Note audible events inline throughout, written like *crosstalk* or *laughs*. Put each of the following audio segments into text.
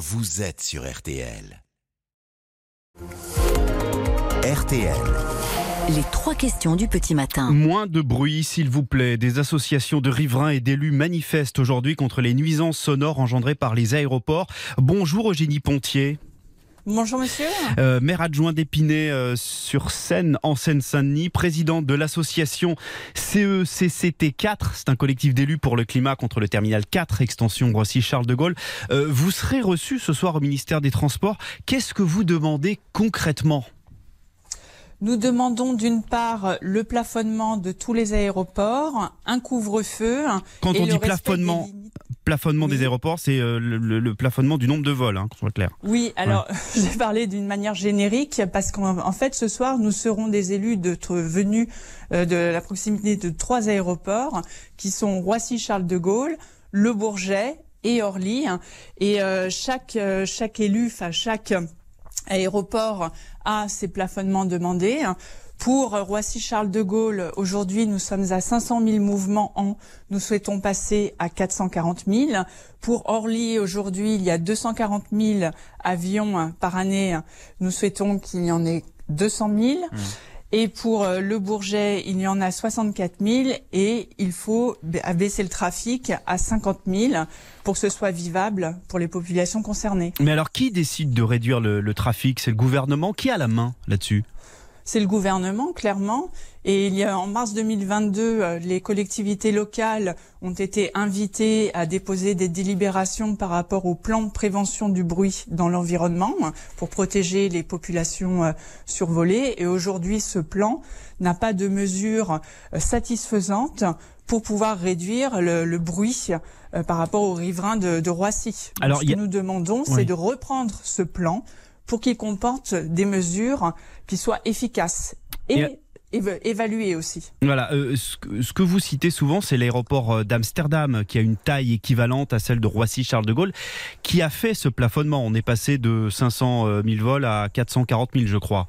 vous êtes sur RTL. RTL. Les trois questions du petit matin. Moins de bruit, s'il vous plaît. Des associations de riverains et d'élus manifestent aujourd'hui contre les nuisances sonores engendrées par les aéroports. Bonjour Eugénie Pontier. Bonjour monsieur. Euh, maire adjoint d'Épinay euh, sur Seine, en Seine-Saint-Denis, président de l'association E CECCT4, c'est un collectif d'élus pour le climat contre le terminal 4, extension Roissy-Charles de Gaulle. Euh, vous serez reçu ce soir au ministère des Transports. Qu'est-ce que vous demandez concrètement? Nous demandons d'une part le plafonnement de tous les aéroports, un couvre-feu. Quand et on le dit plafonnement. Plafonnement Oui. des aéroports, c'est euh, le, le- le plafonnement du nombre de vols, hein, qu'on soit clair. Oui, alors *laughs* j'ai parlé d'une manière générique parce qu'en en fait ce soir nous serons des élus de, venus euh, de la proximité de trois aéroports qui sont Roissy-Charles de Gaulle, Le Bourget et Orly. Et euh, chaque euh, chaque élu, enfin chaque aéroport a ses plafonnements demandés. Pour Roissy-Charles de Gaulle, aujourd'hui, nous sommes à 500 000 mouvements an. Nous souhaitons passer à 440 000. Pour Orly, aujourd'hui, il y a 240 000 avions par année. Nous souhaitons qu'il y en ait 200 000. Et pour euh, le Bourget, il y en a 64 000 et il faut ba- abaisser le trafic à 50 000 pour que ce soit vivable pour les populations concernées. Mais alors, qui décide de réduire le, le trafic? C'est le gouvernement? Qui a la main là-dessus? C'est le gouvernement, clairement. Et il y a, en mars 2022, euh, les collectivités locales ont été invitées à déposer des délibérations par rapport au plan de prévention du bruit dans l'environnement hein, pour protéger les populations euh, survolées. Et aujourd'hui, ce plan n'a pas de mesures euh, satisfaisantes pour pouvoir réduire le, le bruit euh, par rapport aux riverains de, de Roissy. Donc, Alors, ce que a- nous demandons, Oui. c'est de reprendre ce plan pour qu'il comporte des mesures qui soient efficaces et, Et- éva- évaluées aussi. Voilà, euh, ce, que, ce que vous citez souvent, c'est l'aéroport euh, d'Amsterdam, qui a une taille équivalente à celle de Roissy-Charles de Gaulle, qui a fait ce plafonnement. On est passé de 500 000 vols à 440 000, je crois.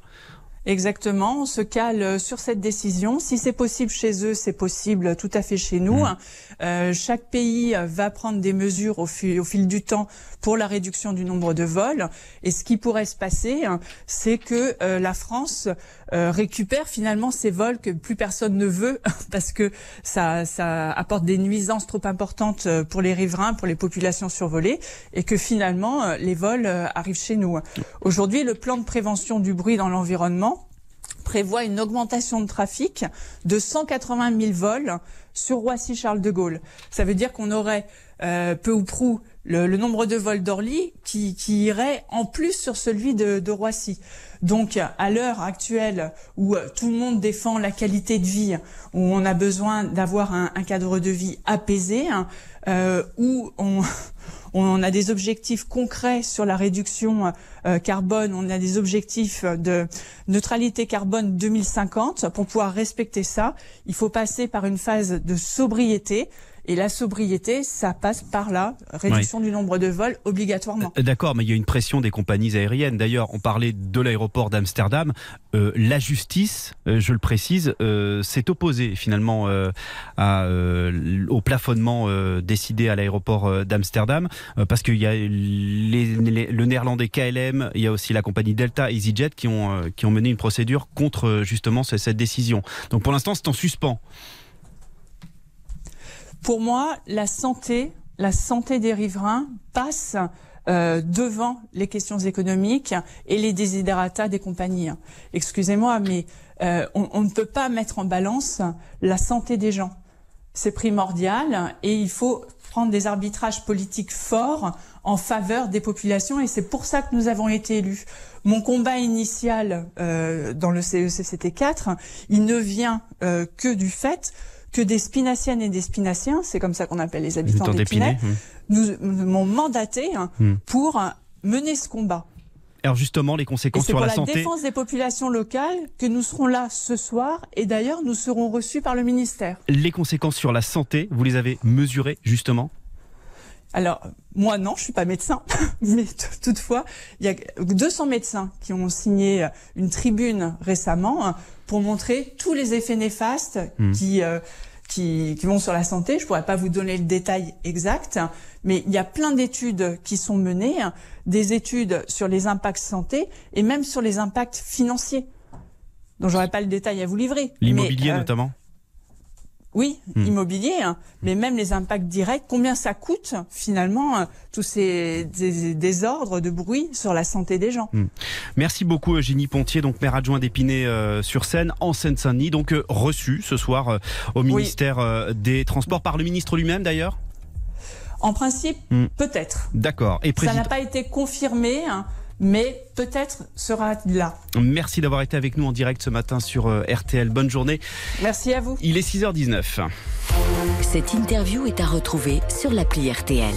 Exactement, on se cale sur cette décision. Si c'est possible chez eux, c'est possible tout à fait chez nous. Mmh. Euh, chaque pays va prendre des mesures au fil, au fil du temps pour la réduction du nombre de vols. Et ce qui pourrait se passer, hein, c'est que euh, la France euh, récupère finalement ces vols que plus personne ne veut *laughs* parce que ça, ça apporte des nuisances trop importantes euh, pour les riverains, pour les populations survolées, et que finalement euh, les vols euh, arrivent chez nous. Aujourd'hui, le plan de prévention du bruit dans l'environnement prévoit une augmentation de trafic de 180 000 vols sur Roissy-Charles de Gaulle. Ça veut dire qu'on aurait euh, peu ou prou le, le nombre de vols d'Orly qui, qui irait en plus sur celui de, de Roissy. Donc à l'heure actuelle où euh, tout le monde défend la qualité de vie, où on a besoin d'avoir un, un cadre de vie apaisé, hein, euh, où on, *laughs* on a des objectifs concrets sur la réduction euh, carbone, on a des objectifs de neutralité carbone 2050. Pour pouvoir respecter ça, il faut passer par une phase de sobriété. Et la sobriété, ça passe par la réduction du nombre de vols obligatoirement. Euh, D'accord, mais il y a une pression des compagnies aériennes. D'ailleurs, on parlait de l'aéroport d'Amsterdam. Euh, la justice, euh, je le précise, euh, s'est opposée finalement à, au plafonnement décidé à l'aéroport d'Amsterdam, parce qu'il y a les- les- le néerlandais KLM, il y a aussi la compagnie Delta, EasyJet qui ont, qui ont mené une procédure contre justement ce- cette décision. Donc pour l'instant, c'est en suspens. Pour moi, la santé, la santé des riverains passe euh, devant les questions économiques et les desiderata des compagnies. Excusez-moi, mais euh, on, ne peut pas mettre en balance la santé des gens. C'est primordial et il faut prendre des arbitrages politiques forts en faveur des populations et c'est pour ça que nous avons été élus. Mon combat initial euh, dans le CECCT4, il ne vient que du fait que des spinaciennes et des spinaciens, c'est comme ça qu'on appelle les habitants d'Épinay, nous m'ont mandaté hein, Hmm. pour euh, mener ce combat. Alors justement, les conséquences c'est sur pour la la santé. défense des populations locales que nous serons là ce soir et d'ailleurs nous serons reçus par le ministère. Les conséquences sur la santé, vous les avez mesurées justement Alors, moi non, je suis pas médecin, *laughs* mais toutefois, il y a 200 médecins qui ont signé euh, une tribune récemment hein, pour montrer tous les effets néfastes Hmm. qui, euh, qui, qui vont sur la santé. Je pourrais pas vous donner le détail exact, mais il y a plein d'études qui sont menées, des études sur les impacts santé et même sur les impacts financiers. Donc j'aurais pas le détail à vous livrer. L'immobilier euh, notamment Oui, Hmm. immobilier, hein, mais même les impacts directs, combien ça coûte finalement euh, tous ces désordres de bruit sur la santé des gens. Merci beaucoup Eugénie Pontier, donc maire adjoint d'Épinay euh, sur Seine, en Seine-Saint-Denis, donc euh, reçu ce soir euh, au ministère des Transports par le ministre lui-même d'ailleurs? En principe, Hmm. peut-être. D'accord. Et Ça n'a pas été confirmé, hein, mais peut-être sera-t-il là. merci d'avoir été avec nous en direct ce matin sur euh, RTL. Bonne journée. Merci à vous. Il est 6h19. Cette interview est à retrouver sur l'appli RTL.